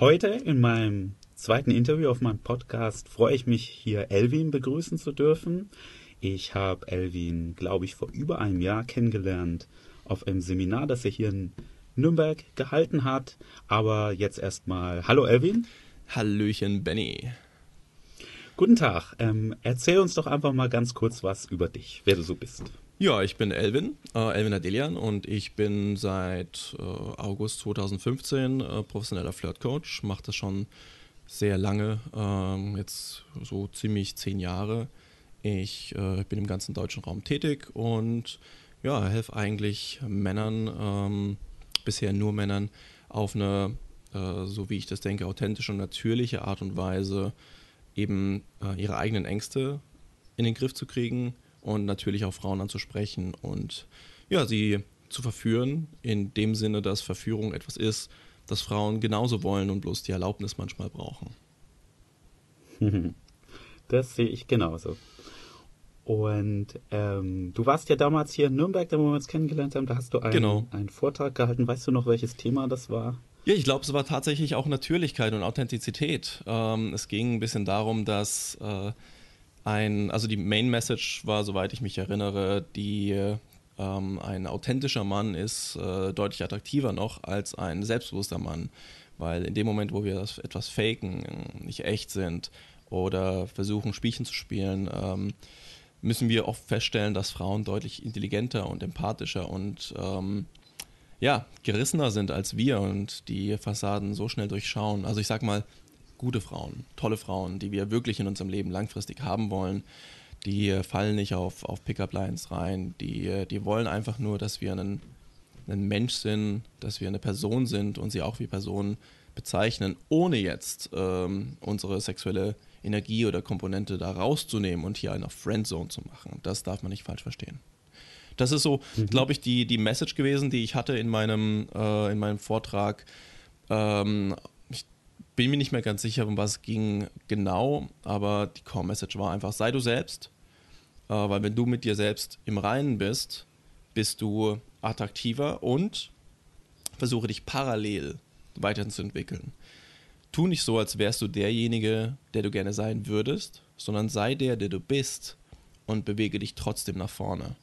Heute in meinem zweiten Interview auf meinem Podcast freue ich mich, hier Elvin begrüßen zu dürfen. Ich habe Elvin, glaube ich, vor über einem Jahr kennengelernt auf einem Seminar, das er hier in Nürnberg gehalten hat. Aber jetzt erstmal, hallo Elvin. Hallöchen Benny. Guten Tag. Ähm, erzähl uns doch einfach mal ganz kurz was über dich, wer du so bist. Ja, ich bin Elvin, äh, Elvin Adelian und ich bin seit äh, August 2015 äh, professioneller Flirtcoach, mache das schon sehr lange, ähm, jetzt so ziemlich zehn Jahre. Ich äh, bin im ganzen deutschen Raum tätig und ja, helfe eigentlich Männern, ähm, bisher nur Männern, auf eine, äh, so wie ich das denke, authentische und natürliche Art und Weise eben äh, ihre eigenen Ängste in den Griff zu kriegen und natürlich auch Frauen anzusprechen und ja, sie zu verführen, in dem Sinne, dass Verführung etwas ist, das Frauen genauso wollen und bloß die Erlaubnis manchmal brauchen. Das sehe ich genauso. Und ähm, du warst ja damals hier in Nürnberg, da wo wir uns kennengelernt haben, da hast du einen, genau. einen Vortrag gehalten. Weißt du noch, welches Thema das war? Ja, ich glaube, es war tatsächlich auch Natürlichkeit und Authentizität. Ähm, es ging ein bisschen darum, dass äh, ein, also die Main Message war, soweit ich mich erinnere, die ähm, ein authentischer Mann ist äh, deutlich attraktiver noch als ein selbstbewusster Mann, weil in dem Moment, wo wir das etwas faken, nicht echt sind oder versuchen Spielchen zu spielen, ähm, müssen wir oft feststellen, dass Frauen deutlich intelligenter und empathischer und ähm, ja, gerissener sind als wir und die Fassaden so schnell durchschauen. Also ich sag mal, gute Frauen, tolle Frauen, die wir wirklich in unserem Leben langfristig haben wollen, die fallen nicht auf, auf Pickup-Lines rein, die, die wollen einfach nur, dass wir einen, ein Mensch sind, dass wir eine Person sind und sie auch wie Person bezeichnen, ohne jetzt ähm, unsere sexuelle Energie oder Komponente da rauszunehmen und hier eine Friendzone zu machen. Das darf man nicht falsch verstehen. Das ist so, mhm. glaube ich, die, die Message gewesen, die ich hatte in meinem, äh, in meinem Vortrag. Ähm, bin mir nicht mehr ganz sicher, um was es ging genau, aber die Core-Message war einfach, sei du selbst, äh, weil wenn du mit dir selbst im Reinen bist, bist du attraktiver und versuche dich parallel weiterzuentwickeln. Tu nicht so, als wärst du derjenige, der du gerne sein würdest, sondern sei der, der du bist und bewege dich trotzdem nach vorne.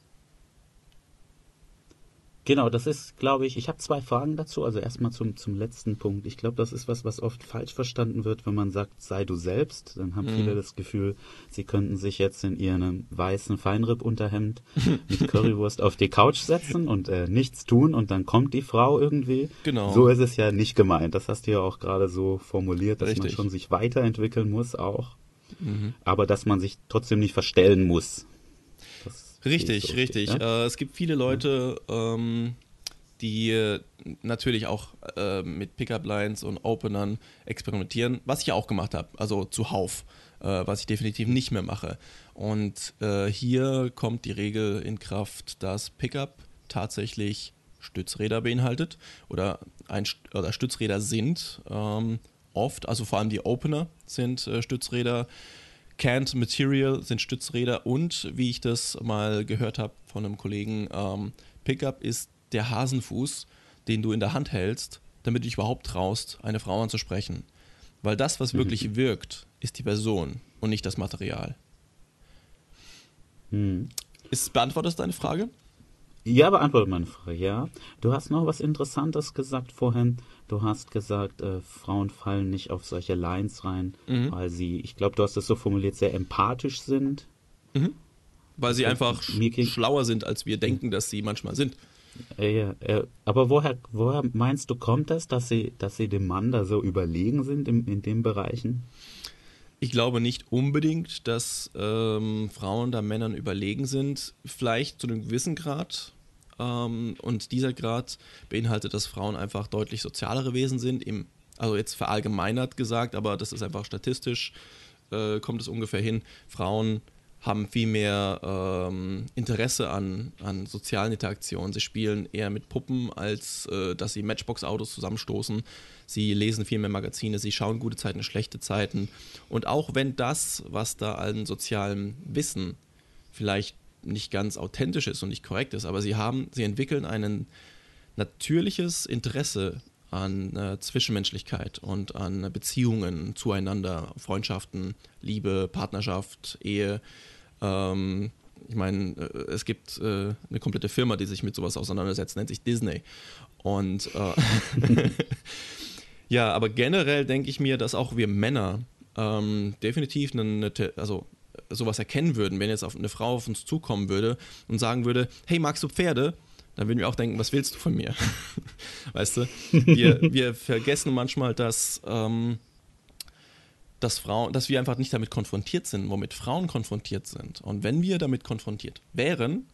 Genau, das ist, glaube ich, ich habe zwei Fragen dazu. Also erstmal zum, zum letzten Punkt. Ich glaube, das ist was, was oft falsch verstanden wird, wenn man sagt, sei du selbst. Dann haben mhm. viele das Gefühl, sie könnten sich jetzt in ihrem weißen Feinripp-Unterhemd mit Currywurst auf die Couch setzen und äh, nichts tun und dann kommt die Frau irgendwie. Genau. So ist es ja nicht gemeint. Das hast du ja auch gerade so formuliert, dass Richtig. man schon sich weiterentwickeln muss auch. Mhm. Aber dass man sich trotzdem nicht verstellen muss. Richtig, so richtig. Ja? Äh, es gibt viele Leute, ähm, die äh, natürlich auch äh, mit Pickup-Lines und Openern experimentieren, was ich ja auch gemacht habe, also zuhauf, äh, was ich definitiv nicht mehr mache. Und äh, hier kommt die Regel in Kraft, dass Pickup tatsächlich Stützräder beinhaltet oder, ein, oder Stützräder sind ähm, oft, also vor allem die Opener sind äh, Stützräder Canned Material sind Stützräder und, wie ich das mal gehört habe von einem Kollegen, ähm, Pickup ist der Hasenfuß, den du in der Hand hältst, damit du dich überhaupt traust, eine Frau anzusprechen. Weil das, was mhm. wirklich wirkt, ist die Person und nicht das Material. Mhm. Ist, beantwortest du deine Frage? Ja, beantwortet meine Frage, ja. Du hast noch was Interessantes gesagt vorhin. Du hast gesagt, äh, Frauen fallen nicht auf solche Lines rein, mhm. weil sie, ich glaube, du hast es so formuliert, sehr empathisch sind. Mhm. Weil sie einfach schlauer sind, als wir denken, dass sie manchmal sind. Ja, ja, aber woher, woher meinst du, kommt das, dass sie, dass sie dem Mann da so überlegen sind in, in den Bereichen? Ich glaube nicht unbedingt, dass ähm, Frauen da Männern überlegen sind. Vielleicht zu einem gewissen Grad, ähm, und dieser Grad beinhaltet, dass Frauen einfach deutlich sozialere Wesen sind, im, also jetzt verallgemeinert gesagt, aber das ist einfach statistisch, äh, kommt es ungefähr hin. Frauen haben viel mehr ähm, Interesse an, an sozialen Interaktionen. Sie spielen eher mit Puppen, als äh, dass sie Matchbox-Autos zusammenstoßen. Sie lesen viel mehr Magazine, sie schauen gute Zeiten, schlechte Zeiten. Und auch wenn das, was da an sozialem Wissen vielleicht nicht ganz authentisch ist und nicht korrekt ist, aber sie haben, sie entwickeln ein natürliches Interesse an äh, Zwischenmenschlichkeit und an Beziehungen zueinander, Freundschaften, Liebe, Partnerschaft, Ehe. Ähm, ich meine, äh, es gibt äh, eine komplette Firma, die sich mit sowas auseinandersetzt, nennt sich Disney. Und äh, ja, aber generell denke ich mir, dass auch wir Männer ähm, definitiv eine, also sowas erkennen würden, wenn jetzt auf eine Frau auf uns zukommen würde und sagen würde, hey, magst du Pferde? Dann würden wir auch denken, was willst du von mir? weißt du? Wir, wir vergessen manchmal, dass, ähm, dass, Frauen, dass wir einfach nicht damit konfrontiert sind, womit Frauen konfrontiert sind. Und wenn wir damit konfrontiert wären,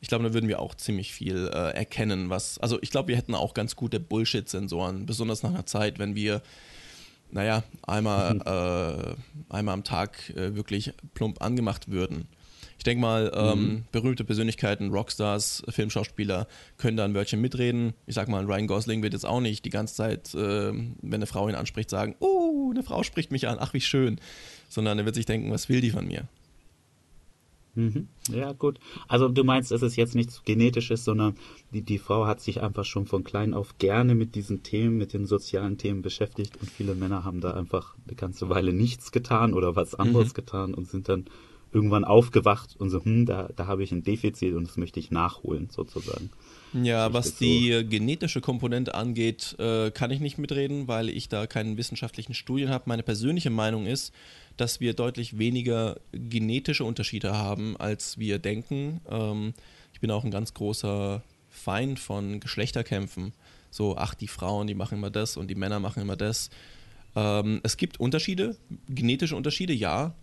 ich glaube, dann würden wir auch ziemlich viel äh, erkennen, was. Also ich glaube, wir hätten auch ganz gute Bullshit-Sensoren, besonders nach einer Zeit, wenn wir naja, einmal, äh, einmal am Tag äh, wirklich plump angemacht würden. Ich denke mal, ähm, mhm. berühmte Persönlichkeiten, Rockstars, Filmschauspieler können da ein Wörtchen mitreden. Ich sag mal, Ryan Gosling wird jetzt auch nicht die ganze Zeit, äh, wenn eine Frau ihn anspricht, sagen, oh, eine Frau spricht mich an, ach wie schön. Sondern er wird sich denken, was will die von mir? Mhm. Ja, gut. Also du meinst, es ist jetzt nichts Genetisches, sondern die, die Frau hat sich einfach schon von klein auf gerne mit diesen Themen, mit den sozialen Themen beschäftigt und viele Männer haben da einfach eine ganze Weile nichts getan oder was anderes mhm. getan und sind dann irgendwann aufgewacht und so, hm, da, da habe ich ein Defizit und das möchte ich nachholen, sozusagen. Ja, was die so. genetische Komponente angeht, äh, kann ich nicht mitreden, weil ich da keinen wissenschaftlichen Studien habe. Meine persönliche Meinung ist, dass wir deutlich weniger genetische Unterschiede haben, als wir denken. Ähm, ich bin auch ein ganz großer Feind von Geschlechterkämpfen. So, ach, die Frauen, die machen immer das und die Männer machen immer das. Ähm, es gibt Unterschiede, genetische Unterschiede, ja.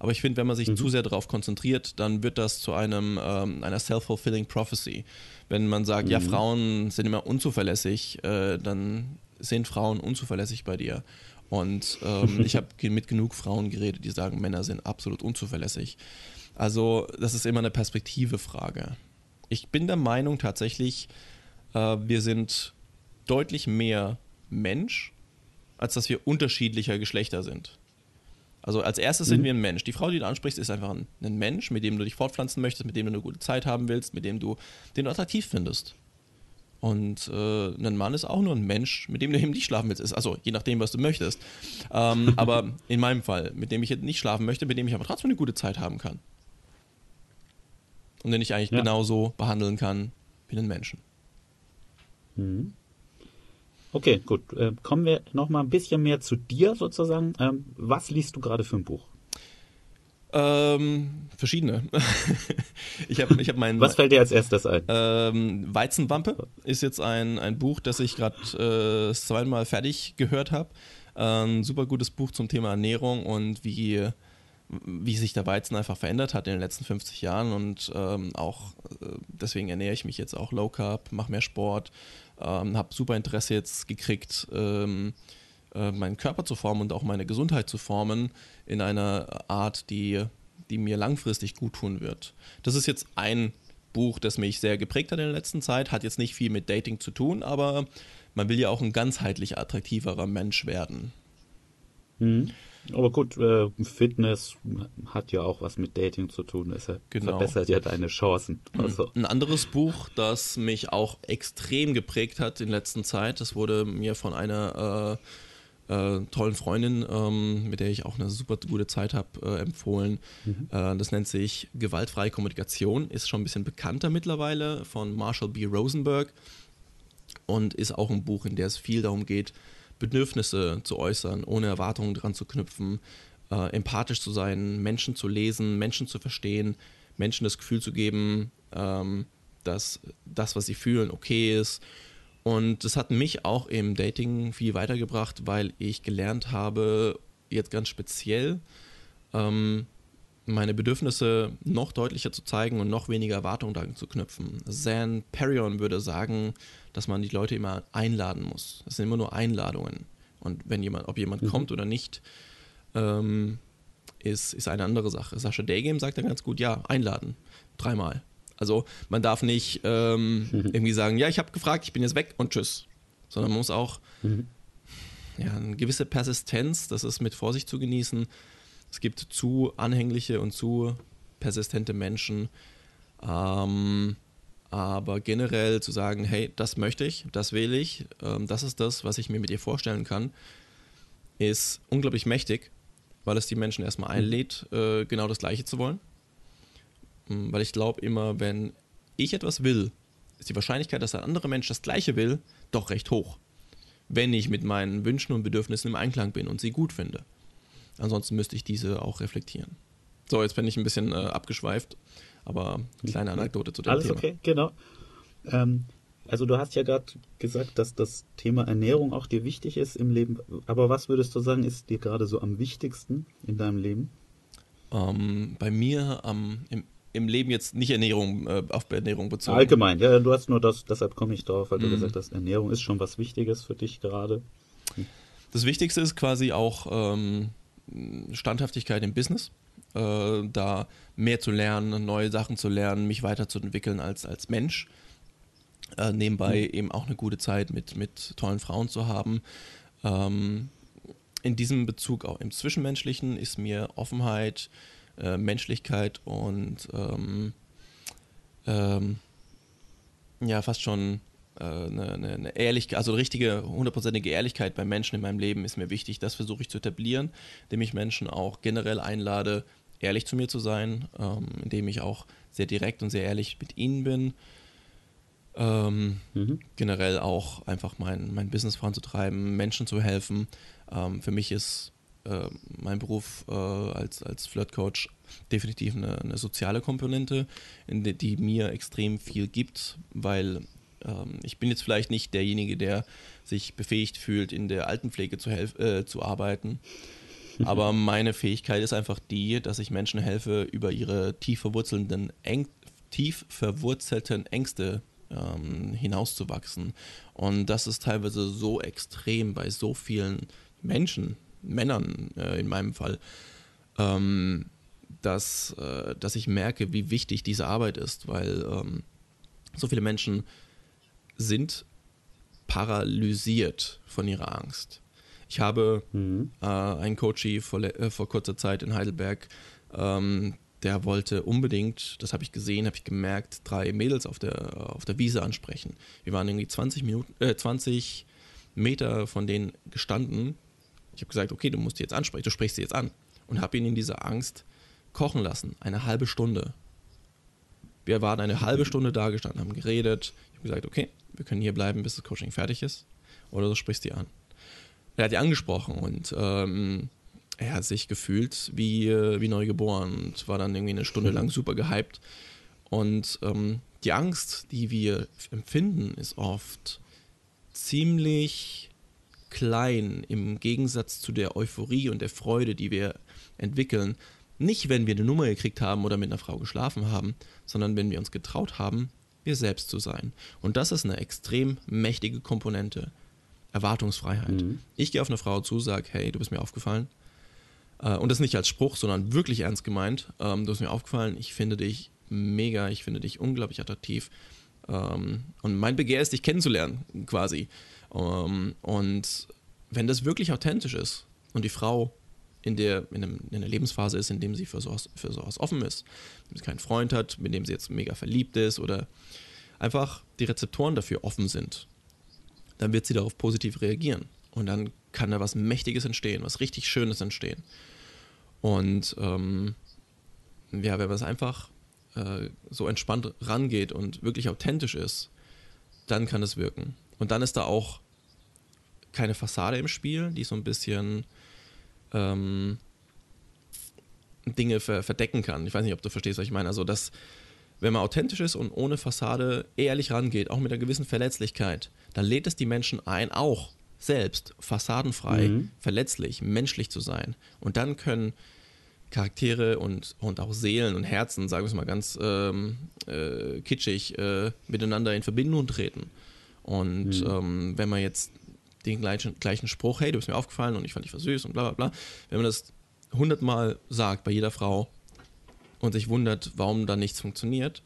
Aber ich finde, wenn man sich mhm. zu sehr darauf konzentriert, dann wird das zu einem, ähm, einer self-fulfilling prophecy. Wenn man sagt, mhm. ja, Frauen sind immer unzuverlässig, äh, dann sind Frauen unzuverlässig bei dir. Und ähm, ich habe mit genug Frauen geredet, die sagen, Männer sind absolut unzuverlässig. Also das ist immer eine Perspektivefrage. Ich bin der Meinung tatsächlich, äh, wir sind deutlich mehr Mensch, als dass wir unterschiedlicher Geschlechter sind. Also als erstes mhm. sind wir ein Mensch. Die Frau, die du ansprichst, ist einfach ein, ein, Mensch, mit dem du dich fortpflanzen möchtest, mit dem du eine gute Zeit haben willst, mit dem du den du attraktiv findest. Und äh, ein Mann ist auch nur ein Mensch, mit dem du eben nicht schlafen willst. Also je nachdem, was du möchtest. Ähm, aber in meinem Fall, mit dem ich nicht schlafen möchte, mit dem ich aber trotzdem eine gute Zeit haben kann. Und den ich eigentlich ja. genauso behandeln kann wie einen Menschen. Mhm. Okay, gut. Äh, kommen wir noch mal ein bisschen mehr zu dir sozusagen. Ähm, was liest du gerade für ein Buch? Ähm, verschiedene. ich habe ich hab mein. Was fällt dir als erstes ein? Ähm, Weizenwampe ist jetzt ein, ein Buch, das ich gerade äh, zweimal fertig gehört habe. Ein super gutes Buch zum Thema Ernährung und wie, wie sich der Weizen einfach verändert hat in den letzten 50 Jahren. Und ähm, auch äh, deswegen ernähre ich mich jetzt auch low carb, mache mehr Sport, ähm, habe super Interesse jetzt gekriegt. Ähm, äh, meinen Körper zu formen und auch meine Gesundheit zu formen in einer Art, die, die mir langfristig gut tun wird. Das ist jetzt ein Buch, das mich sehr geprägt hat in der letzten Zeit, hat jetzt nicht viel mit Dating zu tun, aber man will ja auch ein ganzheitlich attraktiverer Mensch werden. Mhm. Aber gut, äh, Fitness hat ja auch was mit Dating zu tun. Es genau. verbessert ja deine Chancen. Mhm. Also. Ein anderes Buch, das mich auch extrem geprägt hat in letzter Zeit, das wurde mir von einer äh, äh, tollen Freundin, ähm, mit der ich auch eine super gute Zeit habe, äh, empfohlen. Mhm. Äh, das nennt sich Gewaltfreie Kommunikation, ist schon ein bisschen bekannter mittlerweile von Marshall B. Rosenberg und ist auch ein Buch, in dem es viel darum geht, Bedürfnisse zu äußern, ohne Erwartungen dran zu knüpfen, äh, empathisch zu sein, Menschen zu lesen, Menschen zu verstehen, Menschen das Gefühl zu geben, ähm, dass das, was sie fühlen, okay ist und das hat mich auch im Dating viel weitergebracht, weil ich gelernt habe, jetzt ganz speziell, ähm, meine Bedürfnisse noch deutlicher zu zeigen und noch weniger Erwartungen daran zu knüpfen. Zan Perion würde sagen, dass man die Leute immer einladen muss. Es sind immer nur Einladungen. Und wenn jemand, ob jemand mhm. kommt oder nicht, ähm, ist, ist eine andere Sache. Sascha Daygame sagt dann ganz gut, ja, einladen. Dreimal. Also man darf nicht ähm, irgendwie sagen, ja, ich habe gefragt, ich bin jetzt weg und tschüss. Sondern man muss auch mhm. ja, eine gewisse Persistenz, das ist mit Vorsicht zu genießen. Es gibt zu anhängliche und zu persistente Menschen. Ähm, Aber generell zu sagen, hey, das möchte ich, das will ich, ähm, das ist das, was ich mir mit dir vorstellen kann, ist unglaublich mächtig, weil es die Menschen erstmal mhm. einlädt, äh, genau das Gleiche zu wollen. Hm, weil ich glaube immer, wenn ich etwas will, ist die Wahrscheinlichkeit, dass ein anderer Mensch das Gleiche will, doch recht hoch. Wenn ich mit meinen Wünschen und Bedürfnissen im Einklang bin und sie gut finde. Ansonsten müsste ich diese auch reflektieren. So, jetzt bin ich ein bisschen äh, abgeschweift, aber eine kleine Anekdote zu dem Alles Thema. okay, genau. Ähm, also du hast ja gerade gesagt, dass das Thema Ernährung auch dir wichtig ist im Leben. Aber was würdest du sagen, ist dir gerade so am wichtigsten in deinem Leben? Ähm, bei mir ähm, im, im Leben jetzt nicht Ernährung, äh, auf Ernährung bezogen. Allgemein, ja, du hast nur das, deshalb komme ich drauf, weil mm. du mhm. gesagt hast, Ernährung ist schon was Wichtiges für dich gerade. Das Wichtigste ist quasi auch ähm, Standhaftigkeit im Business. Äh, da mehr zu lernen, neue Sachen zu lernen, mich weiterzuentwickeln als, als Mensch. Äh, nebenbei mhm. eben auch eine gute Zeit mit, mit tollen Frauen zu haben. Ähm, in diesem Bezug auch im Zwischenmenschlichen ist mir Offenheit, äh, Menschlichkeit und ähm, ähm, ja, fast schon äh, eine, eine, Ehrlichkeit, also richtige, hundertprozentige Ehrlichkeit bei Menschen in meinem Leben ist mir wichtig. Das versuche ich zu etablieren, indem ich Menschen auch generell einlade, ehrlich zu mir zu sein, ähm, indem ich auch sehr direkt und sehr ehrlich mit ihnen bin. Ähm, mhm. Generell auch einfach mein, mein Business voranzutreiben, Menschen zu helfen. Ähm, für mich ist äh, mein Beruf äh, als, als Flirtcoach definitiv eine, eine soziale Komponente, die, die, mir extrem viel gibt, weil ähm, ich bin jetzt vielleicht nicht derjenige, der sich befähigt fühlt, in der Altenpflege zu, äh, zu arbeiten. Aber meine Fähigkeit ist einfach die, dass ich Menschen helfe, über ihre tief verwurzelnden, eng, tief verwurzelten Ängste ähm, hinauszuwachsen. Und das ist teilweise so extrem bei so vielen Menschen, Männern äh, in meinem Fall, ähm, dass, äh, dass ich merke, wie wichtig diese Arbeit ist, weil ähm, so viele Menschen sind paralysiert von ihrer Angst. Ich habe mhm. äh, einen Coachie vor, äh, vor kurzer Zeit in Heidelberg, ähm, der wollte unbedingt, das habe ich gesehen, habe ich gemerkt, drei Mädels auf der, auf der Wiese ansprechen. Wir waren irgendwie 20 Minuten, äh, 20 Meter von denen gestanden ich habe gesagt, okay, du musst die jetzt ansprechen, du sprichst sie jetzt an. Und habe ihn in dieser Angst kochen lassen, eine halbe Stunde. Wir waren eine halbe Stunde da gestanden, haben geredet. Ich habe gesagt, okay, wir können hier bleiben, bis das Coaching fertig ist. Oder du sprichst die an. Er hat die angesprochen und ähm, er hat sich gefühlt wie, wie neu geboren und war dann irgendwie eine Stunde lang super gehypt. Und ähm, die Angst, die wir empfinden, ist oft ziemlich klein im Gegensatz zu der Euphorie und der Freude, die wir entwickeln. Nicht, wenn wir eine Nummer gekriegt haben oder mit einer Frau geschlafen haben, sondern wenn wir uns getraut haben, wir selbst zu sein. Und das ist eine extrem mächtige Komponente. Erwartungsfreiheit. Mhm. Ich gehe auf eine Frau zu, sage, hey, du bist mir aufgefallen. Äh, und das nicht als Spruch, sondern wirklich ernst gemeint. Ähm, du bist mir aufgefallen, ich finde dich mega, ich finde dich unglaublich attraktiv. Ähm, und mein Begehr ist, dich kennenzulernen, quasi. Ähm, und wenn das wirklich authentisch ist und die Frau in der, in, einem, in einer Lebensphase ist, in dem sie für sowas, für sowas offen ist, wenn sie keinen Freund hat, mit dem sie jetzt mega verliebt ist oder einfach die Rezeptoren dafür offen sind, dann wird sie darauf positiv reagieren. Und dann kann da was Mächtiges entstehen, was richtig Schönes entstehen. Und ähm, ja, wenn man es einfach äh, so entspannt rangeht und wirklich authentisch ist, dann kann es wirken. Und dann ist da auch keine Fassade im Spiel, die so ein bisschen ähm, Dinge ver verdecken kann. Ich weiß nicht, ob du verstehst, was ich meine. Also, dass, wenn man authentisch ist und ohne Fassade ehrlich rangeht, auch mit einer gewissen Verletzlichkeit, dann lädt es die Menschen ein, auch selbst fassadenfrei, mhm. verletzlich, menschlich zu sein. Und dann können Charaktere und, und auch Seelen und Herzen, sagen wir es mal ganz ähm, äh, kitschig, äh, miteinander in Verbindung treten. Und mhm. ähm, wenn man jetzt den gleichen, gleichen Spruch, hey, du bist mir aufgefallen und ich fand dich war süß und bla bla bla, wenn man das hundertmal sagt bei jeder Frau und sich wundert, warum da nichts funktioniert,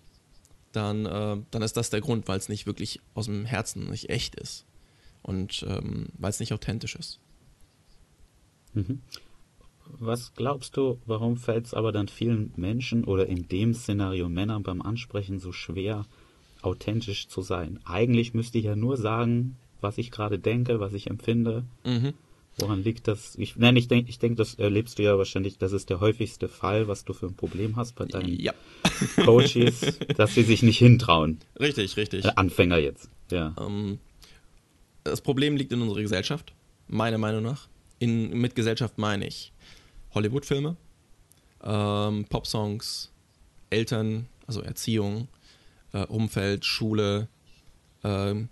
dann, äh, dann ist das der Grund, weil es nicht wirklich aus dem Herzen nicht echt ist und ähm, weil es nicht authentisch ist. Mhm. Was glaubst du, warum fällt es aber dann vielen Menschen oder in dem Szenario Männern beim Ansprechen so schwer, authentisch zu sein. Eigentlich müsste ich ja nur sagen, was ich gerade denke, was ich empfinde. Mhm. Woran liegt das? Ich, nein, ich denke, ich denk, das erlebst du ja wahrscheinlich, das ist der häufigste Fall, was du für ein Problem hast bei deinen ja. Coaches, dass sie sich nicht hintrauen. Richtig, richtig. Äh, Anfänger jetzt, ja. Ähm, das Problem liegt in unserer Gesellschaft, meiner Meinung nach. In, mit Gesellschaft meine ich Hollywood-Filme, ähm, Popsongs, Eltern, also Erziehung, äh, Umfeld, Schule, ähm,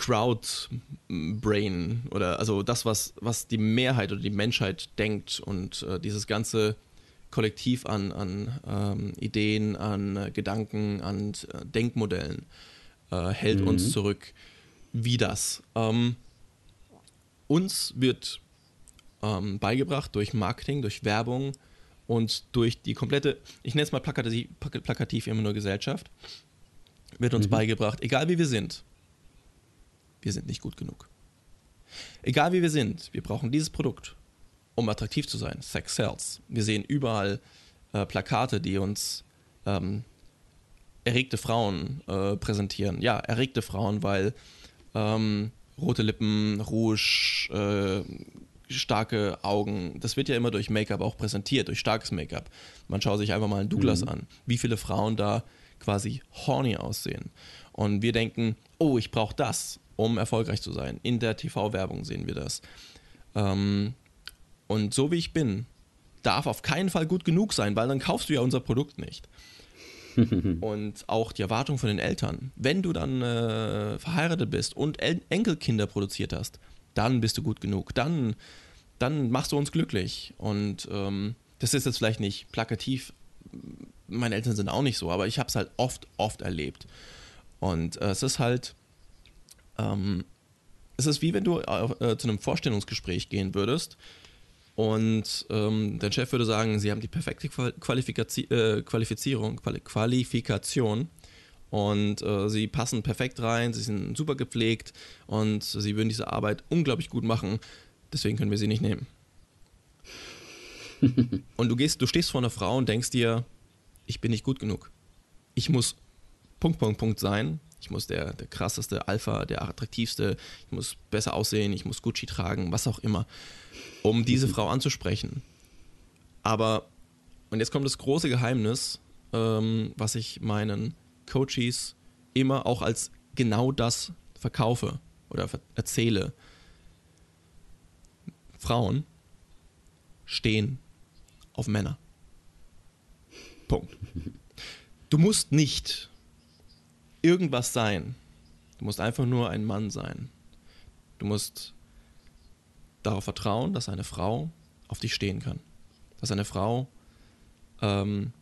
Crowd-Brain oder also das, was, was die Mehrheit oder die Menschheit denkt und äh, dieses ganze Kollektiv an, an ähm, Ideen, an äh, Gedanken, an äh, Denkmodellen äh, hält mhm. uns zurück. Wie das? Ähm, uns wird ähm, beigebracht durch Marketing, durch Werbung und durch die komplette, ich nenne es mal plakativ, plakativ immer nur Gesellschaft, wird uns mhm. beigebracht, egal wie wir sind, wir sind nicht gut genug. Egal wie wir sind, wir brauchen dieses Produkt, um attraktiv zu sein. Sex sells. Wir sehen überall äh, Plakate, die uns ähm, erregte Frauen äh, präsentieren. Ja, erregte Frauen, weil ähm, rote Lippen, Rouge, äh, starke Augen, das wird ja immer durch Make-up auch präsentiert, durch starkes Make-up. Man schaut sich einfach mal einen Douglas mhm. an, wie viele Frauen da quasi horny aussehen. Und wir denken, oh, ich brauche das um erfolgreich zu sein. In der TV-Werbung sehen wir das. Ähm, und so wie ich bin, darf auf keinen Fall gut genug sein, weil dann kaufst du ja unser Produkt nicht. und auch die Erwartung von den Eltern. Wenn du dann äh, verheiratet bist und El Enkelkinder produziert hast, dann bist du gut genug. Dann, dann machst du uns glücklich. Und ähm, das ist jetzt vielleicht nicht plakativ. Meine Eltern sind auch nicht so, aber ich habe es halt oft, oft erlebt. Und äh, es ist halt ähm, es ist wie wenn du äh, zu einem Vorstellungsgespräch gehen würdest und ähm, dein Chef würde sagen, sie haben die perfekte Qualifizi äh, Qualifizierung, Quali Qualifikation und äh, sie passen perfekt rein, sie sind super gepflegt und sie würden diese Arbeit unglaublich gut machen. Deswegen können wir sie nicht nehmen. und du gehst, du stehst vor einer Frau und denkst dir, ich bin nicht gut genug. Ich muss Punkt, Punkt, Punkt sein ich muss der, der krasseste Alpha, der attraktivste, ich muss besser aussehen, ich muss Gucci tragen, was auch immer, um diese Frau anzusprechen. Aber, und jetzt kommt das große Geheimnis, ähm, was ich meinen Coaches immer auch als genau das verkaufe oder erzähle. Frauen stehen auf Männer. Punkt. Du musst nicht irgendwas sein. Du musst einfach nur ein Mann sein. Du musst darauf vertrauen, dass eine Frau auf dich stehen kann. Dass eine Frau ähm,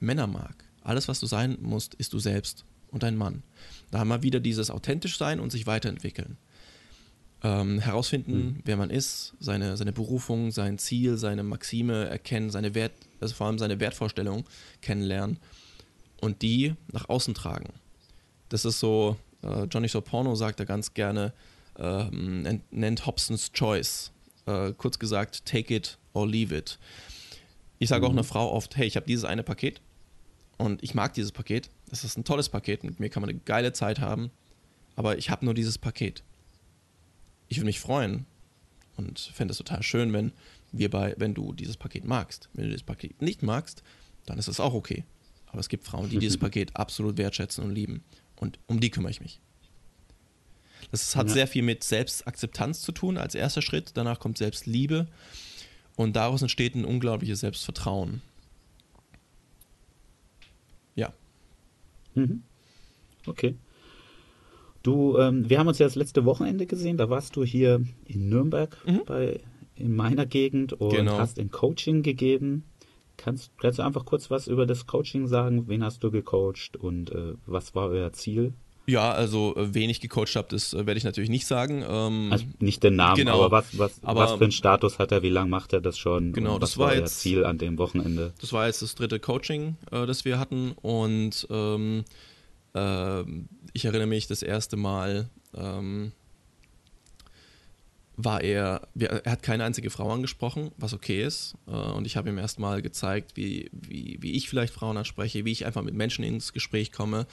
Männer mag. Alles, was du sein musst, ist du selbst und ein Mann. Da haben wir wieder dieses authentisch sein und sich weiterentwickeln. Ähm, herausfinden, mhm. wer man ist, seine, seine Berufung, sein Ziel, seine Maxime erkennen, seine Wert, also vor allem seine Wertvorstellung kennenlernen und die nach außen tragen. Das ist so, äh, Johnny Soporno sagt da ganz gerne, äh, nennt Hobsons Choice. Äh, kurz gesagt, take it or leave it. Ich sage mhm. auch einer Frau oft, hey, ich habe dieses eine Paket und ich mag dieses Paket. Das ist ein tolles Paket, mit mir kann man eine geile Zeit haben, aber ich habe nur dieses Paket. Ich würde mich freuen und fände es total schön, wenn wir bei, wenn du dieses Paket magst. Wenn du dieses Paket nicht magst, dann ist es auch okay. Aber es gibt Frauen, die dieses Paket absolut wertschätzen und lieben. Und um die kümmere ich mich. Das hat ja. sehr viel mit Selbstakzeptanz zu tun als erster Schritt. Danach kommt Selbstliebe. Und daraus entsteht ein unglaubliches Selbstvertrauen. Ja. Mhm. Okay. Du, ähm, wir haben uns ja das letzte Wochenende gesehen. Da warst du hier in Nürnberg mhm. bei, in meiner Gegend und genau. hast ein Coaching gegeben. Kannst, kannst du einfach kurz was über das Coaching sagen? Wen hast du gecoacht und äh, was war euer Ziel? Ja, also äh, wen ich gecoacht habe, das äh, werde ich natürlich nicht sagen. Ähm, also nicht den Namen, genau, aber was, was, aber was für einen Status hat er, wie lange macht er das schon? Genau, das war, war jetzt Ziel an dem Wochenende. Das war jetzt das dritte Coaching, äh, das wir hatten und ähm, äh, ich erinnere mich das erste Mal, ähm, war er, er hat keine einzige Frau angesprochen, was okay ist. Äh, und ich habe ihm erstmal gezeigt, wie, wie, wie ich vielleicht Frauen anspreche, wie ich einfach mit Menschen ins Gespräch komme.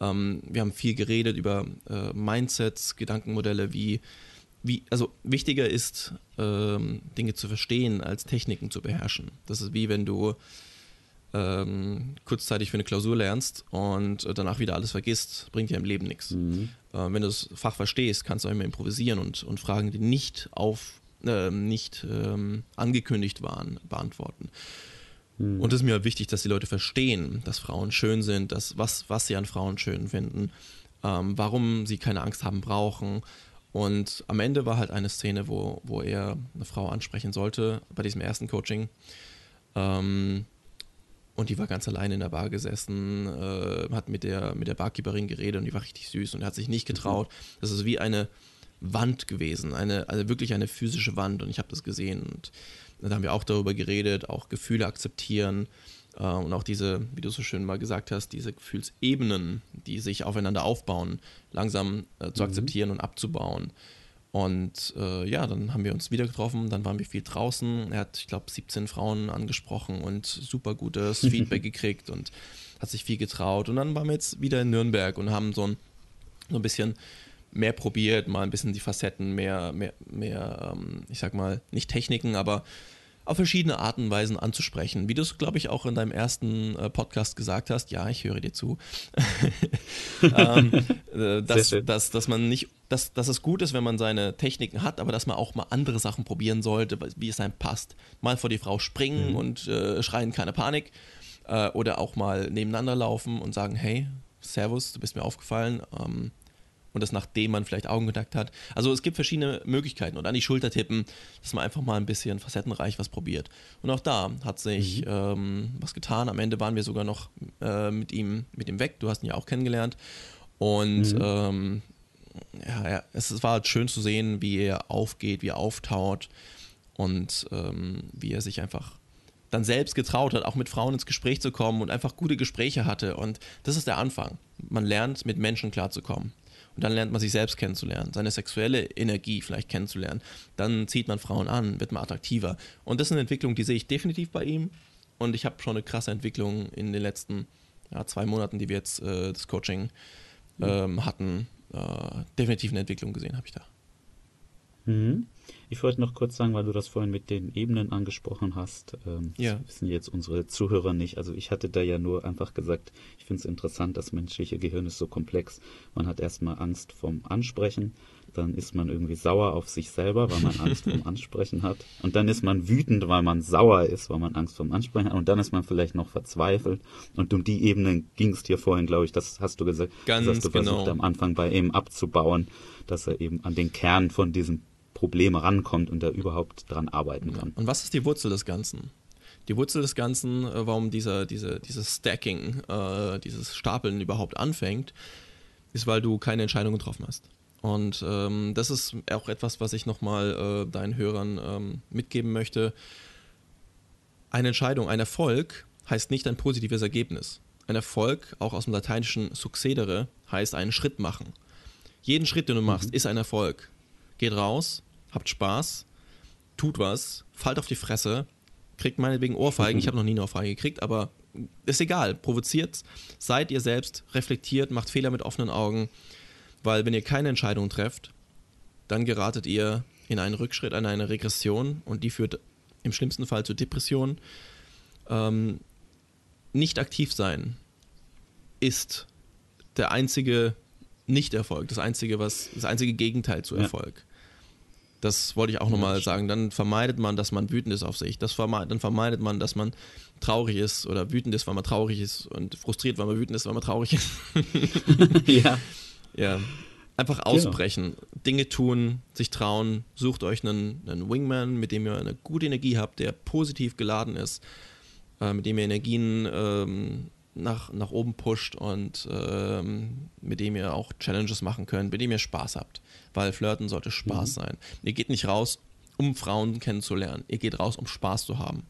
Ähm, wir haben viel geredet über äh, Mindsets, Gedankenmodelle, wie, wie, also wichtiger ist, ähm, Dinge zu verstehen, als Techniken zu beherrschen. Das ist wie wenn du ähm, kurzzeitig für eine Klausur lernst und danach wieder alles vergisst, bringt dir im Leben nichts. Mhm. Äh, wenn du das Fach verstehst, kannst du auch immer improvisieren und, und Fragen, die nicht auf äh, nicht ähm, angekündigt waren, beantworten. Mhm. Und es ist mir wichtig, dass die Leute verstehen, dass Frauen schön sind, dass, was, was sie an Frauen schön finden, ähm, warum sie keine Angst haben brauchen. Und am Ende war halt eine Szene, wo, wo er eine Frau ansprechen sollte bei diesem ersten Coaching. Ähm, und die war ganz allein in der Bar gesessen, äh, hat mit der, mit der Barkeeperin geredet und die war richtig süß und hat sich nicht getraut. Das ist wie eine Wand gewesen, eine, also wirklich eine physische Wand und ich habe das gesehen. Und dann haben wir auch darüber geredet, auch Gefühle akzeptieren äh, und auch diese, wie du so schön mal gesagt hast, diese Gefühlsebenen, die sich aufeinander aufbauen, langsam äh, zu mhm. akzeptieren und abzubauen. Und äh, ja, dann haben wir uns wieder getroffen, dann waren wir viel draußen. Er hat, ich glaube, 17 Frauen angesprochen und super gutes Feedback gekriegt und hat sich viel getraut. Und dann waren wir jetzt wieder in Nürnberg und haben so ein, so ein bisschen mehr probiert, mal ein bisschen die Facetten, mehr, mehr, mehr, ähm, ich sag mal, nicht Techniken, aber auf verschiedene Arten und Weisen anzusprechen. Wie du es, glaube ich, auch in deinem ersten äh, Podcast gesagt hast, ja, ich höre dir zu, ähm, äh, dass, dass, dass man nicht, dass, dass es gut ist, wenn man seine Techniken hat, aber dass man auch mal andere Sachen probieren sollte, wie es einem passt. Mal vor die Frau springen mhm. und äh, schreien, keine Panik. Äh, oder auch mal nebeneinander laufen und sagen, hey, Servus, du bist mir aufgefallen. Ähm, und das nachdem man vielleicht Augenkontakt hat. Also es gibt verschiedene Möglichkeiten und an die Schulter tippen, dass man einfach mal ein bisschen facettenreich was probiert. Und auch da hat sich mhm. ähm, was getan. Am Ende waren wir sogar noch äh, mit ihm mit ihm weg. Du hast ihn ja auch kennengelernt und mhm. ähm, ja, ja, es war halt schön zu sehen, wie er aufgeht, wie er auftaut und ähm, wie er sich einfach dann selbst getraut hat, auch mit Frauen ins Gespräch zu kommen und einfach gute Gespräche hatte. Und das ist der Anfang. Man lernt, mit Menschen klarzukommen. Und dann lernt man sich selbst kennenzulernen, seine sexuelle Energie vielleicht kennenzulernen. Dann zieht man Frauen an, wird man attraktiver. Und das ist eine Entwicklung, die sehe ich definitiv bei ihm. Und ich habe schon eine krasse Entwicklung in den letzten ja, zwei Monaten, die wir jetzt äh, das Coaching ähm, hatten. Äh, definitiv eine Entwicklung gesehen habe ich da. Mhm. Ich wollte noch kurz sagen, weil du das vorhin mit den Ebenen angesprochen hast. Ähm, ja. Das wissen jetzt unsere Zuhörer nicht. Also ich hatte da ja nur einfach gesagt, ich finde es interessant, das menschliche Gehirn ist so komplex. Man hat erstmal Angst vom Ansprechen, dann ist man irgendwie sauer auf sich selber, weil man Angst vom Ansprechen hat. Und dann ist man wütend, weil man sauer ist, weil man Angst vom Ansprechen hat. Und dann ist man vielleicht noch verzweifelt. Und um die Ebenen ging es dir vorhin, glaube ich, das hast du gesagt. Ganz das hast du genau. versucht am Anfang bei ihm abzubauen, dass er eben an den Kern von diesem Probleme rankommt und da überhaupt dran arbeiten kann. Und was ist die Wurzel des Ganzen? Die Wurzel des Ganzen, äh, warum dieser, diese, dieses Stacking, äh, dieses Stapeln überhaupt anfängt, ist, weil du keine Entscheidung getroffen hast. Und ähm, das ist auch etwas, was ich nochmal äh, deinen Hörern ähm, mitgeben möchte. Eine Entscheidung, ein Erfolg heißt nicht ein positives Ergebnis. Ein Erfolg, auch aus dem lateinischen succedere, heißt einen Schritt machen. Jeden Schritt, den du machst, mhm. ist ein Erfolg. Geht raus, habt Spaß, tut was, fallt auf die Fresse, kriegt meinetwegen Ohrfeigen. Ich habe noch nie eine Ohrfeige gekriegt, aber ist egal. Provoziert, seid ihr selbst, reflektiert, macht Fehler mit offenen Augen, weil wenn ihr keine Entscheidung trefft, dann geratet ihr in einen Rückschritt, in eine Regression und die führt im schlimmsten Fall zu Depressionen. Ähm, nicht aktiv sein ist der einzige Nicht-Erfolg, das einzige, was, das einzige Gegenteil zu Erfolg. Das wollte ich auch nochmal sagen. Dann vermeidet man, dass man wütend ist auf sich. Das vermeidet, dann vermeidet man, dass man traurig ist oder wütend ist, weil man traurig ist und frustriert, weil man wütend ist, weil man traurig ist. ja. Ja. Einfach genau. ausbrechen, genau. Dinge tun, sich trauen. Sucht euch einen, einen, Wingman, mit dem ihr eine gute Energie habt, der positiv geladen ist, äh, mit dem ihr Energien ähm, nach, nach oben pusht und ähm, mit dem ihr auch Challenges machen könnt, mit dem ihr Spaß habt. Weil Flirten sollte Spaß mhm. sein. Ihr geht nicht raus, um Frauen kennenzulernen. Ihr geht raus, um Spaß zu haben.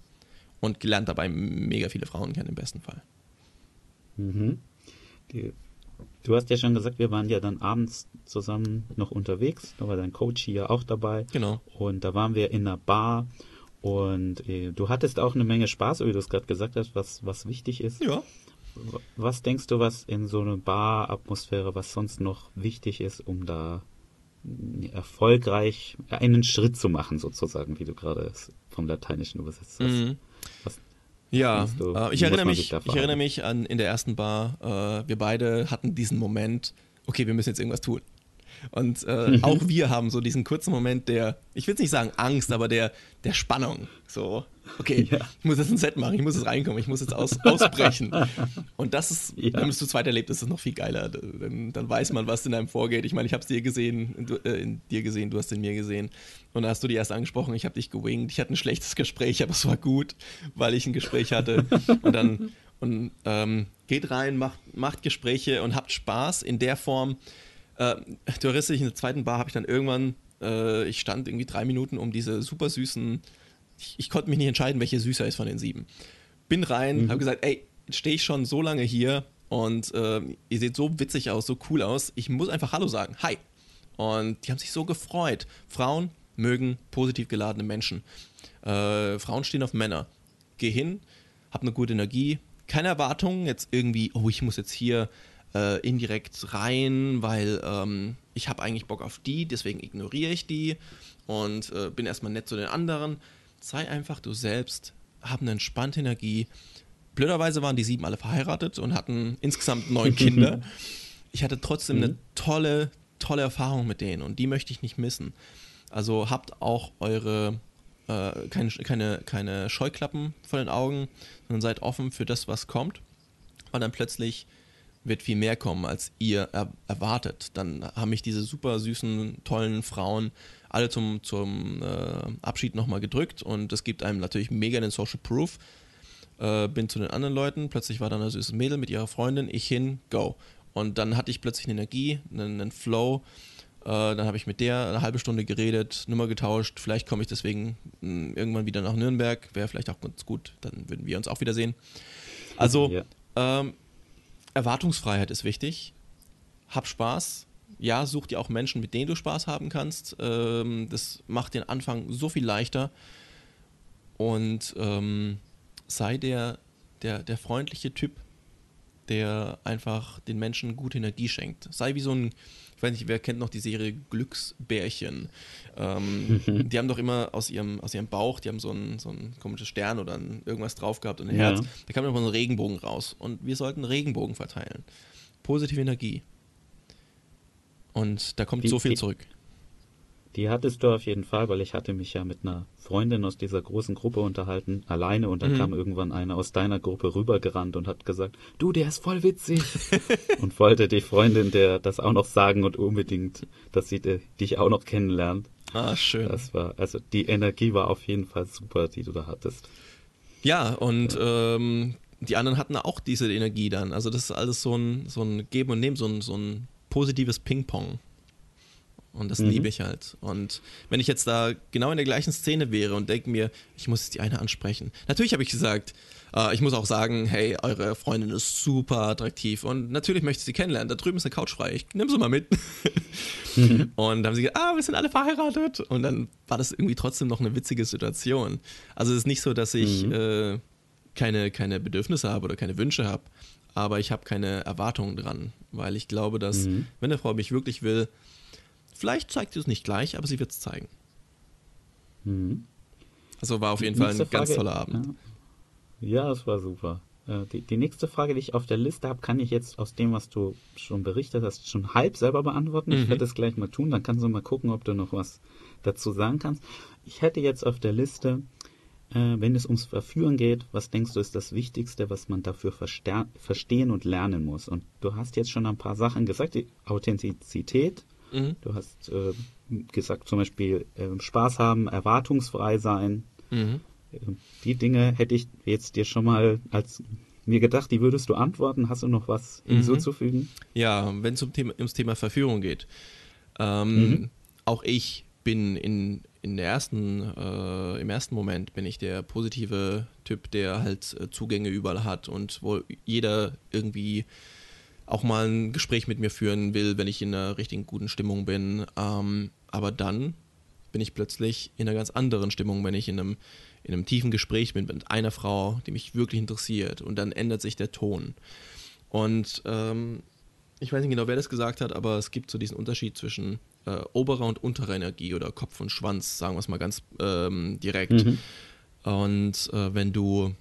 Und lernt dabei mega viele Frauen kennen, im besten Fall. Mhm. Die Du hast ja schon gesagt, wir waren ja dann abends zusammen noch unterwegs. Da war dein Coach hier auch dabei. Genau. Und da waren wir in einer Bar. Und äh, du hattest auch eine Menge Spaß, wie du es gerade gesagt hast, was, was wichtig ist. Ja. Was denkst du, was in so einer Bar-Atmosphäre, was sonst noch wichtig ist, um da erfolgreich einen Schritt zu machen, sozusagen, wie du gerade vom Lateinischen übersetzt hast? Mhm. Was, Ja, du, äh, ich erinnere mich, ich erinnere mich an in der ersten Bar, äh, wir beide hatten diesen Moment, okay, wir müssen jetzt irgendwas tun. Und äh, auch wir haben so diesen kurzen Moment der, ich will jetzt nicht sagen Angst, aber der, der Spannung. So, okay, Ja. ich muss jetzt ein Set machen, ich muss jetzt reinkommen, ich muss jetzt aus, ausbrechen. Und das ist, Ja. wenn man es zu zweit erlebt, ist es noch viel geiler. Dann, dann weiß man, was in einem vorgeht. Ich meine, ich habe es dir gesehen, du, äh, in dir gesehen, du hast in mir gesehen. Und da hast du die erst angesprochen, ich habe dich gewinkt, ich hatte ein schlechtes Gespräch, aber es war gut, weil ich ein Gespräch hatte. Und dann und, ähm, geht rein, macht, macht Gespräche und habt Spaß in der Form. Äh, dich, in der zweiten Bar habe ich dann irgendwann, äh, ich stand irgendwie drei Minuten um diese super süßen, ich, ich konnte mich nicht entscheiden, welche süßer ist von den sieben. Bin rein, Mhm. habe gesagt, ey, jetzt stehe ich schon so lange hier und äh, ihr seht so witzig aus, so cool aus, ich muss einfach Hallo sagen. Hi. Und die haben sich so gefreut. Frauen mögen positiv geladene Menschen. Äh, Frauen stehen auf Männer. Geh hin, hab eine gute Energie, keine Erwartungen, jetzt irgendwie, oh, ich muss jetzt hier äh, indirekt rein, weil ähm, ich habe eigentlich Bock auf die, deswegen ignoriere ich die und äh, bin erstmal nett zu den anderen. Sei einfach du selbst, hab eine entspannte Energie. Blöderweise waren die sieben alle verheiratet und hatten insgesamt neun Kinder. Ich hatte trotzdem eine tolle, tolle Erfahrung mit denen und die möchte ich nicht missen. Also habt auch eure äh, keine, keine, keine Scheuklappen vor den Augen, sondern seid offen für das, was kommt. Und dann plötzlich wird viel mehr kommen, als ihr er erwartet. Dann haben mich diese super süßen, tollen Frauen alle zum, zum äh, Abschied nochmal gedrückt und es gibt einem natürlich mega den Social Proof. Äh, bin zu den anderen Leuten, plötzlich war da ein süßes Mädel mit ihrer Freundin, ich hin, go. Und dann hatte ich plötzlich eine Energie, einen, einen Flow. Äh, dann habe ich mit der eine halbe Stunde geredet, Nummer getauscht. Vielleicht komme ich deswegen mh, irgendwann wieder nach Nürnberg. Wäre vielleicht auch ganz gut. Dann würden wir uns auch wiedersehen. Also, Ja. ähm, Erwartungsfreiheit ist wichtig. Hab Spaß. Ja, such dir auch Menschen, mit denen du Spaß haben kannst. Ähm, das macht den Anfang so viel leichter. Und ähm, sei der, der, der freundliche Typ, der einfach den Menschen gute Energie schenkt. Sei wie so ein, ich weiß nicht, wer kennt noch die Serie Glücksbärchen? Ähm, die haben doch immer aus ihrem, aus ihrem Bauch, die haben so ein, so ein komisches Stern oder ein, irgendwas drauf gehabt und ein Ja. Herz. Da kam immer so ein Regenbogen raus. Und wir sollten Regenbogen verteilen. Positive Energie. Und da kommt Die- so viel die- zurück. Die hattest du auf jeden Fall, weil ich hatte mich ja mit einer Freundin aus dieser großen Gruppe unterhalten, alleine, und dann Mhm. kam irgendwann einer aus deiner Gruppe rübergerannt und hat gesagt, du, der ist voll witzig. und wollte die Freundin der das auch noch sagen und unbedingt, dass sie de- dich auch noch kennenlernt. Ah, schön. Das war, also die Energie war auf jeden Fall super, die du da hattest. Ja, und ähm, die anderen hatten auch diese Energie dann. Also das ist alles so ein, so ein Geben und Nehmen, so ein, so ein positives Ping-Pong. Und das Mhm. liebe ich halt. Und wenn ich jetzt da genau in der gleichen Szene wäre und denke mir, ich muss jetzt die eine ansprechen. Natürlich habe ich gesagt, äh, ich muss auch sagen, hey, eure Freundin ist super attraktiv und natürlich möchte ich sie kennenlernen. Da drüben ist eine Couch frei. Ich nehme sie mal mit. Und dann haben sie gesagt, ah, wir sind alle verheiratet. Und dann war das irgendwie trotzdem noch eine witzige Situation. Also es ist nicht so, dass ich Mhm. äh, keine, keine Bedürfnisse habe oder keine Wünsche habe, aber ich habe keine Erwartungen dran, weil ich glaube, dass Mhm. wenn eine Frau mich wirklich will, vielleicht zeigt sie es nicht gleich, aber sie wird es zeigen. Mhm. Also war auf jeden Fall ein Nächste ganz Frage- toller Abend. Ja, das war super. Äh, Die, die nächste Frage, die ich auf der Liste habe, kann ich jetzt aus dem, was du schon berichtet hast, schon halb selber beantworten. Ich Mhm. werde es gleich mal tun, dann kannst du mal gucken, ob du noch was dazu sagen kannst. Ich hätte jetzt auf der Liste, äh, wenn es ums Verführen geht, was denkst du ist das Wichtigste, was man dafür verstehen und lernen muss? Und du hast jetzt schon ein paar Sachen gesagt, die Authentizität, Mhm. du hast äh, gesagt zum Beispiel äh, Spaß haben, erwartungsfrei sein, Mhm. die Dinge hätte ich jetzt dir schon mal als mir gedacht, die würdest du antworten. Hast du noch was Mhm. hinzuzufügen? Ja, wenn es um Thema, ums Thema Verführung geht. Ähm, Mhm. Auch ich bin in, in der ersten, äh, im ersten Moment bin ich der positive Typ, der halt äh, Zugänge überall hat und wo jeder irgendwie auch mal ein Gespräch mit mir führen will, wenn ich in einer richtigen guten Stimmung bin. Ähm, aber dann bin ich plötzlich in einer ganz anderen Stimmung, wenn ich in einem, in einem tiefen Gespräch bin mit einer Frau, die mich wirklich interessiert. Und dann ändert sich der Ton. Und ähm, ich weiß nicht genau, wer das gesagt hat, aber es gibt so diesen Unterschied zwischen äh, oberer und unterer Energie oder Kopf und Schwanz, sagen wir es mal ganz ähm, direkt. Mhm. Und äh, wenn du,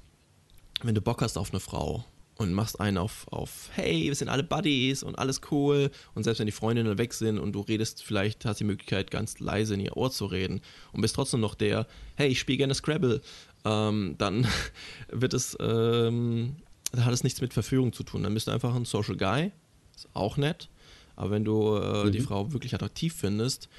wenn du Bock hast auf eine Frau und machst einen auf, auf, hey, wir sind alle Buddies und alles cool. Und selbst wenn die Freundinnen weg sind und du redest, vielleicht hast du die Möglichkeit, ganz leise in ihr Ohr zu reden und bist trotzdem noch der, hey, ich spiele gerne Scrabble, ähm, dann wird es, ähm, da hat es nichts mit Verführung zu tun. Dann bist du einfach ein Social Guy, ist auch nett. Aber wenn du äh, mhm. die Frau wirklich attraktiv findest,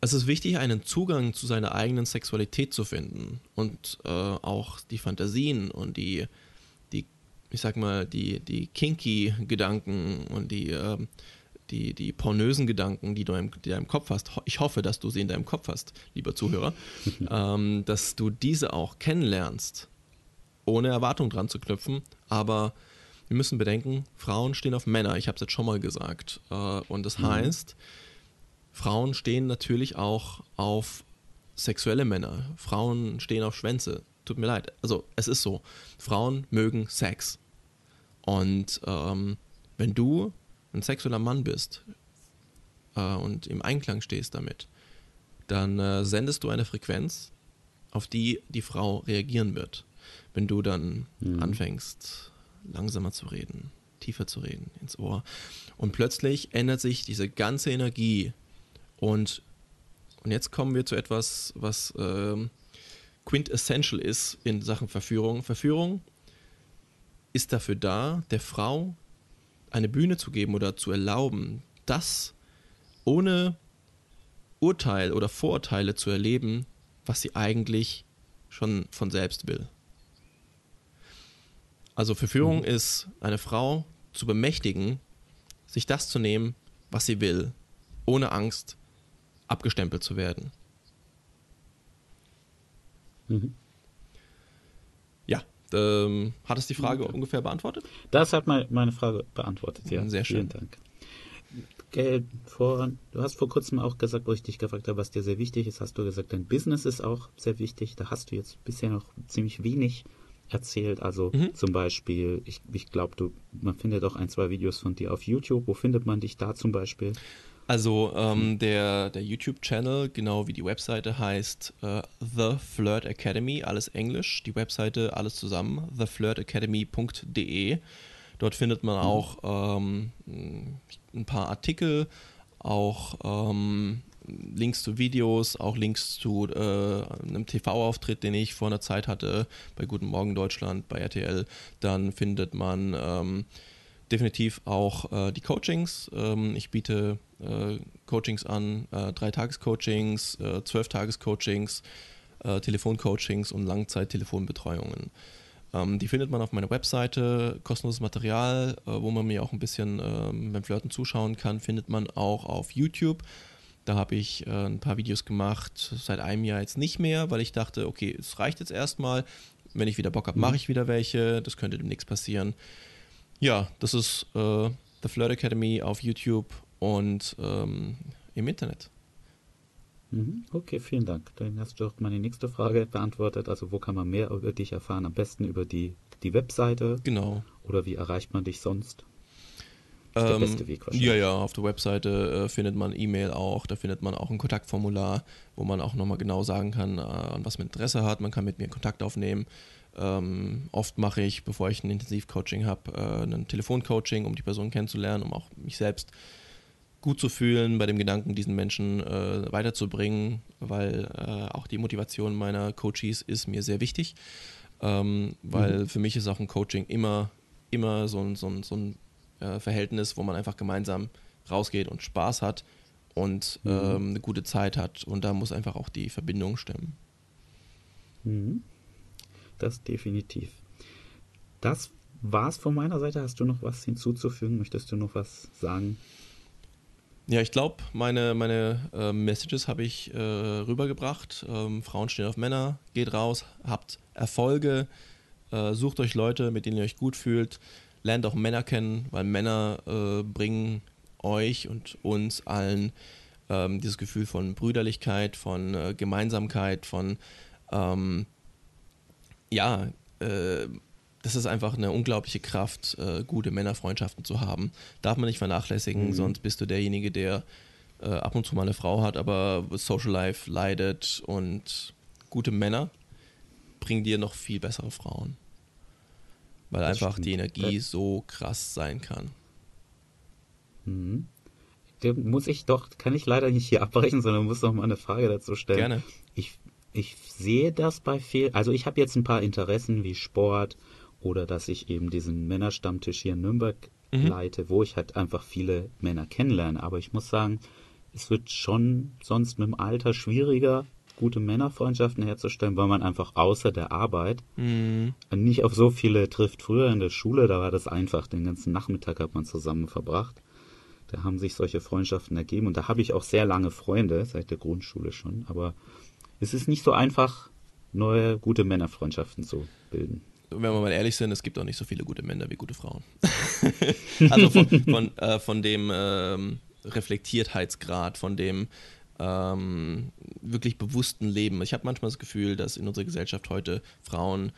es ist wichtig, einen Zugang zu seiner eigenen Sexualität zu finden und äh, auch die Fantasien und die, die, ich sag mal, die, die kinky Gedanken und die, äh, die, die pornösen Gedanken, die du in deinem Kopf hast. Ich hoffe, dass du sie in deinem Kopf hast, lieber Zuhörer, ähm, dass du diese auch kennenlernst, ohne Erwartung dran zu knüpfen, aber wir müssen bedenken, Frauen stehen auf Männer, ich habe es jetzt schon mal gesagt. Äh, und das mhm. heißt, Frauen stehen natürlich auch auf sexuelle Männer. Frauen stehen auf Schwänze. Tut mir leid. Also es ist so. Frauen mögen Sex. Und ähm, wenn du ein sexueller Mann bist äh, und im Einklang stehst damit, dann äh, sendest du eine Frequenz, auf die die Frau reagieren wird. Wenn du dann mhm. anfängst, langsamer zu reden, tiefer zu reden, ins Ohr. Und plötzlich ändert sich diese ganze Energie und, und jetzt kommen wir zu etwas, was ähm, quintessential ist in Sachen Verführung. Verführung ist dafür da, der Frau eine Bühne zu geben oder zu erlauben, das ohne Urteil oder Vorurteile zu erleben, was sie eigentlich schon von selbst will. Also Verführung mhm. ist, eine Frau zu bemächtigen, sich das zu nehmen, was sie will, ohne Angst, abgestempelt zu werden. Mhm. Ja, ähm, hat es die Frage okay. ungefähr beantwortet? Das hat meine Frage beantwortet, ja. Sehr schön. Vielen Dank. Okay, vor, du hast vor kurzem auch gesagt, wo ich dich gefragt habe, was dir sehr wichtig ist, hast du gesagt, dein Business ist auch sehr wichtig. Da hast du jetzt bisher noch ziemlich wenig erzählt. Also mhm. zum Beispiel, ich, ich glaube, man findet auch ein, zwei Videos von dir auf YouTube. Wo findet man dich da zum Beispiel? Also ähm, der, der YouTube-Channel, genau wie die Webseite, heißt äh, The Flirt Academy, alles Englisch. Die Webseite, alles zusammen, theflirtacademy.de. Dort findet man mhm. auch ähm, ein paar Artikel, auch ähm, Links zu Videos, auch Links zu äh, einem TV-Auftritt, den ich vor einer Zeit hatte bei Guten Morgen Deutschland, bei RTL. Dann findet man ähm, definitiv auch äh, die Coachings. Ähm, ich biete äh, Coachings an, äh, drei Tages-Coachings, äh, zwölf Tages-Coachings, äh, Telefoncoachings und Langzeit-Telefonbetreuungen. Ähm, die findet man auf meiner Webseite, kostenloses Material, äh, wo man mir auch ein bisschen ähm, beim Flirten zuschauen kann, findet man auch auf YouTube. Da habe ich äh, ein paar Videos gemacht, seit einem Jahr jetzt nicht mehr, weil ich dachte, okay, es reicht jetzt erstmal. Wenn ich wieder Bock habe, mache mhm. ich wieder welche. Das könnte demnächst passieren. Ja, das ist äh, The Flirt Academy auf YouTube und ähm, im Internet. Mhm. Okay, vielen Dank. Dann hast du auch meine nächste Frage beantwortet. Also wo kann man mehr über dich erfahren? Am besten über die, die Webseite. Genau. Oder wie erreicht man dich sonst? Das ist der ähm, beste Weg wahrscheinlich. Ja, ja, auf der Webseite äh, findet man E-Mail auch, da findet man auch ein Kontaktformular, wo man auch nochmal genau sagen kann, äh, an was man Interesse hat. Man kann mit mir Kontakt aufnehmen. Ähm, oft mache ich, bevor ich ein Intensivcoaching habe, äh, ein Telefoncoaching, um die Person kennenzulernen, um auch mich selbst gut zu fühlen, bei dem Gedanken, diesen Menschen äh, weiterzubringen, weil äh, auch die Motivation meiner Coaches ist mir sehr wichtig, ähm, weil mhm. für mich ist auch ein Coaching immer, immer so ein, so ein, so ein äh, Verhältnis, wo man einfach gemeinsam rausgeht und Spaß hat und mhm. ähm, eine gute Zeit hat und da muss einfach auch die Verbindung stimmen. Mhm das definitiv. Das war's von meiner Seite. Hast du noch was hinzuzufügen? Möchtest du noch was sagen? Ja, ich glaube, meine, meine äh, Messages habe ich äh, rübergebracht. Ähm, Frauen stehen auf Männer, geht raus, habt Erfolge, äh, sucht euch Leute, mit denen ihr euch gut fühlt. lernt auch Männer kennen, weil Männer äh, bringen euch und uns allen ähm, dieses Gefühl von Brüderlichkeit, von äh, Gemeinsamkeit, von ähm, ja, äh, das ist einfach eine unglaubliche Kraft, äh, gute Männerfreundschaften zu haben. Darf man nicht vernachlässigen, mhm. sonst bist du derjenige, der äh, ab und zu mal eine Frau hat, aber Social Life leidet und gute Männer bringen dir noch viel bessere Frauen. Weil das einfach stimmt. die Energie so krass sein kann. Mhm. Da muss ich doch, kann ich leider nicht hier abbrechen, sondern muss noch mal eine Frage dazu stellen. Gerne. Ich, ich sehe das bei vielen, also ich habe jetzt ein paar Interessen wie Sport oder dass ich eben diesen Männerstammtisch hier in Nürnberg mhm. leite, wo ich halt einfach viele Männer kennenlerne. Aber ich muss sagen, es wird schon sonst mit dem Alter schwieriger, gute Männerfreundschaften herzustellen, weil man einfach außer der Arbeit mhm. nicht auf so viele trifft. Früher in der Schule, da war das einfach, den ganzen Nachmittag hat man zusammen verbracht. Da haben sich solche Freundschaften ergeben und da habe ich auch sehr lange Freunde, seit der Grundschule schon. Aber es ist nicht so einfach, neue gute Männerfreundschaften zu bilden. Wenn wir mal ehrlich sind, es gibt auch nicht so viele gute Männer wie gute Frauen. also von, von, äh, von dem ähm, Reflektiertheitsgrad, von dem ähm, wirklich bewussten Leben. Ich habe manchmal das Gefühl, dass in unserer Gesellschaft heute Frauen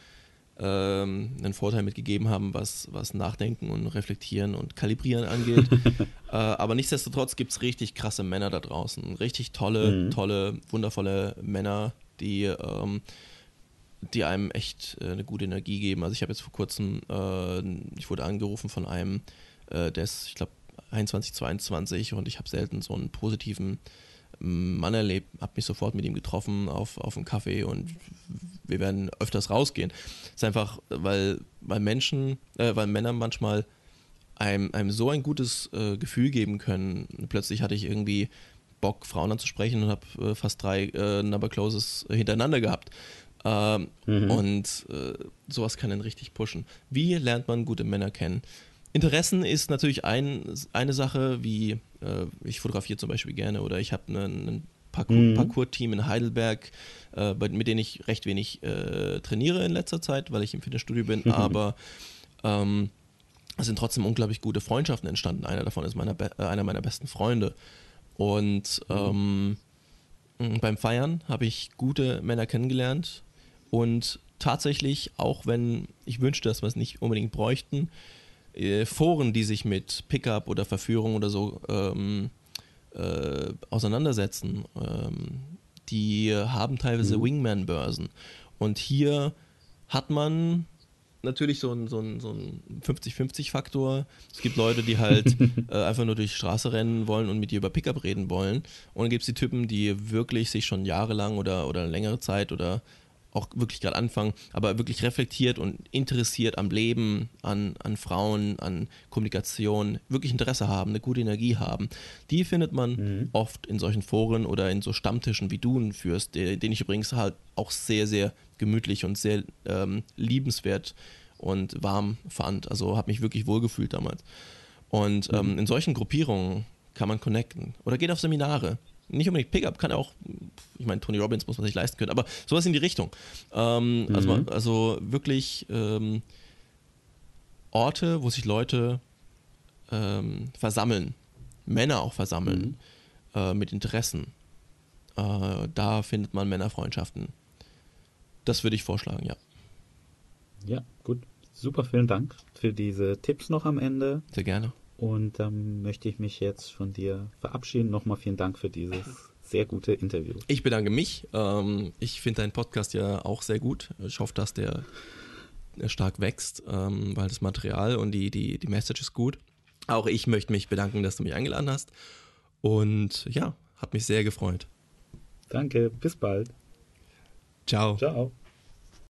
ähm, einen Vorteil mitgegeben haben, was, was Nachdenken und Reflektieren und Kalibrieren angeht. äh, aber nichtsdestotrotz gibt es richtig krasse Männer da draußen. Richtig tolle, mhm. tolle, wundervolle Männer, die, ähm, die einem echt äh, eine gute Energie geben. Also ich habe jetzt vor kurzem, äh, ich wurde angerufen von einem, äh, der ist, ich glaube, 21, 22 und ich habe selten so einen positiven Mann erlebt, habe mich sofort mit ihm getroffen auf, auf einen Kaffee und wir werden öfters rausgehen. Es ist einfach, weil, weil Menschen, äh, weil Männer manchmal einem, einem so ein gutes äh, Gefühl geben können. Plötzlich hatte ich irgendwie Bock, Frauen anzusprechen und habe äh, fast drei äh, Number Closes hintereinander gehabt. Ähm, mhm. Und äh, sowas kann einen richtig pushen. Wie lernt man gute Männer kennen? Interessen ist natürlich ein, eine Sache, wie äh, ich fotografiere zum Beispiel gerne oder ich habe einen, einen mhm. Parcours-Team in Heidelberg, äh, mit denen ich recht wenig äh, trainiere in letzter Zeit, weil ich im Fitnessstudio bin, mhm. aber ähm, es sind trotzdem unglaublich gute Freundschaften entstanden. Einer davon ist meiner, äh, einer meiner besten Freunde. Und ähm, beim Feiern habe ich gute Männer kennengelernt und tatsächlich, auch wenn ich wünschte, dass wir es nicht unbedingt bräuchten, äh, Foren, die sich mit Pickup oder Verführung oder so ähm, äh, auseinandersetzen, ähm, die haben teilweise mhm. Wingman-Börsen. Und hier hat man natürlich so einen so so ein 50-50-Faktor. Es gibt Leute, die halt äh, einfach nur durch die Straße rennen wollen und mit dir über Pickup reden wollen. Und dann gibt es die Typen, die wirklich sich schon jahrelang oder, oder längere Zeit oder auch wirklich gerade anfangen, aber wirklich reflektiert und interessiert am Leben, an, an Frauen, an Kommunikation, wirklich Interesse haben, eine gute Energie haben, die findet man mhm. oft in solchen Foren oder in so Stammtischen, wie du ihn führst, den ich übrigens halt auch sehr, sehr gemütlich und sehr ähm, liebenswert und warm fand. Also habe mich wirklich wohlgefühlt damals. Und ähm, mhm. in solchen Gruppierungen kann man connecten. Oder geht auf Seminare nicht unbedingt Pickup, kann auch, ich meine, Tony Robbins muss man sich leisten können, aber sowas in die Richtung. Ähm, also mhm. also, also, wirklich ähm, Orte, wo sich Leute ähm, versammeln, Männer auch versammeln, mhm. äh, mit Interessen. Äh, da findet man Männerfreundschaften. Das würde ich vorschlagen, ja. Ja, gut. Super, vielen Dank für diese Tipps noch am Ende. Sehr gerne. Und dann möchte ich mich jetzt von dir verabschieden. Nochmal vielen Dank für dieses sehr gute Interview. Ich bedanke mich. Ähm, ich finde deinen Podcast ja auch sehr gut. Ich hoffe, dass der stark wächst, ähm, weil das Material und die, die, die Message ist gut. Auch ich möchte mich bedanken, dass du mich eingeladen hast. Und ja, hat mich sehr gefreut. Danke, bis bald. Ciao. Ciao.